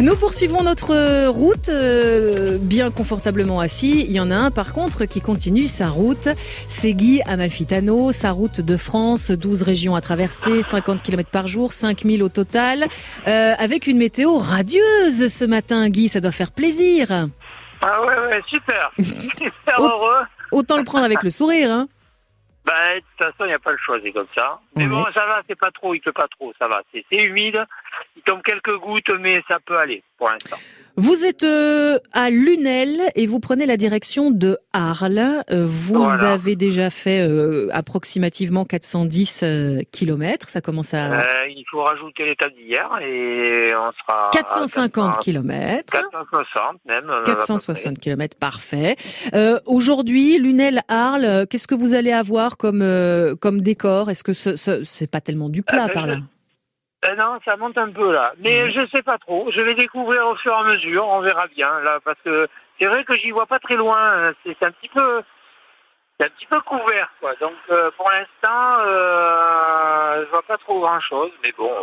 Nous poursuivons notre route euh, bien confortablement assis. Il y en a un par contre qui continue sa route. C'est Guy Amalfitano, sa route de France, 12 régions à traverser, 50 km par jour, 5000 au total, euh, avec une météo radieuse ce matin. Guy, ça doit faire plaisir. Ah ouais, ouais, super. super heureux. Autant le prendre avec le sourire. Hein. Ben, de toute façon, il n'y a pas le choix, c'est comme ça. Mais bon, ça va, c'est pas trop, il pleut pas trop, ça va. C'est humide, il tombe quelques gouttes, mais ça peut aller pour l'instant. Vous êtes euh, à Lunel et vous prenez la direction de Arles. Euh, vous Voilà. avez déjà fait euh, approximativement 410 kilomètres. Ça commence à Euh, il faut rajouter l'étape d'hier et on sera... à 450 400, kilomètres. 460 même. euh, à peu 460 kilomètres, parfait. Euh, Aujourd'hui, Lunel-Arles, euh, qu'est-ce que vous allez avoir comme euh, comme décor? Est-ce que ce, ce- c'est pas tellement du plat Euh, par là? Euh, non, ça monte un peu là. Mais Mhm. je sais pas trop. Je vais découvrir au fur et à mesure, on verra bien là, parce que c'est vrai que j'y vois pas très loin. hein. C'est un petit peu... C'est un petit peu couvert, quoi. Donc, euh, pour l'instant, euh, je vois pas trop grand-chose, mais bon, euh,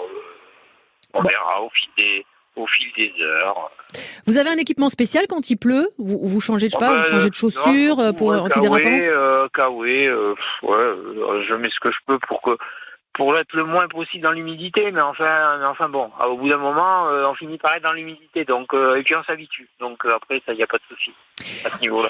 on Bon. verra au fil des, au fil des heures. Vous avez un équipement spécial quand il pleut? Vous, vous changez, sais pas, vous changez de chaussures non, pour ouais, antidérapante? Kawé, ouais, je mets ce que je peux pour que pour être le moins possible dans l'humidité, mais enfin, mais enfin bon, au bout d'un moment, euh, on finit par être dans l'humidité, donc euh, et puis on s'habitue, donc euh, après ça, y a pas de souci à ce niveau-là.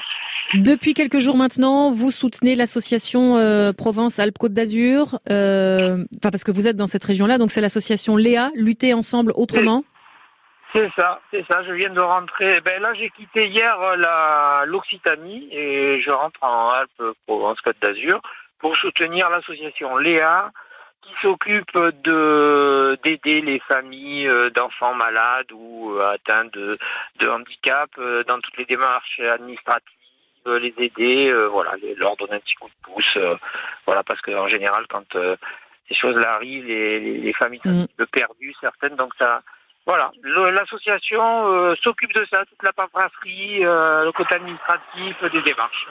Depuis quelques jours maintenant, vous soutenez l'association Provence-Alpes-Côte d'Azur, enfin parce que vous êtes dans cette région-là, donc c'est l'association Léa, Lutter ensemble autrement. C'est ça, c'est ça. Je viens de rentrer. Ben là, j'ai quitté hier la l'Occitanie et je rentre en Alpes-Provence-Côte d'Azur pour soutenir l'association Léa qui s'occupe de d'aider les familles euh, d'enfants malades ou euh, atteints de, de handicap euh, dans toutes les démarches administratives, les aider, euh, voilà, leur donner un petit coup de pouce, euh, voilà, parce que en général, quand euh, ces choses-là arrivent, les, les, les familles sont Mm. un petit peu perdues, certaines, donc ça, voilà, l'association s'occupe de ça, toute la paperasserie, le côté administratif des démarches.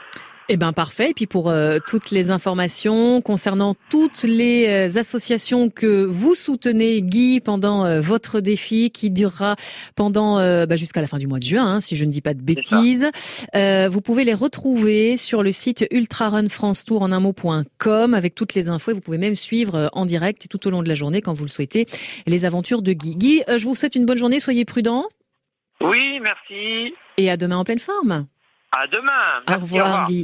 Eh ben parfait. Et puis pour euh, toutes les informations concernant toutes les euh, associations que vous soutenez, Guy, pendant euh, votre défi qui durera pendant euh, bah, jusqu'à la fin du mois de juin, hein, si je ne dis pas de bêtises, euh, vous pouvez les retrouver sur le site ultrarunfrancetour en un mot.com avec toutes les infos. Et vous pouvez même suivre en direct et tout au long de la journée, quand vous le souhaitez, les aventures de Guy. Guy, euh, je vous souhaite une bonne journée. Soyez prudents Oui, merci. et à demain en pleine forme. À demain. Au Merci, revoir, Guy.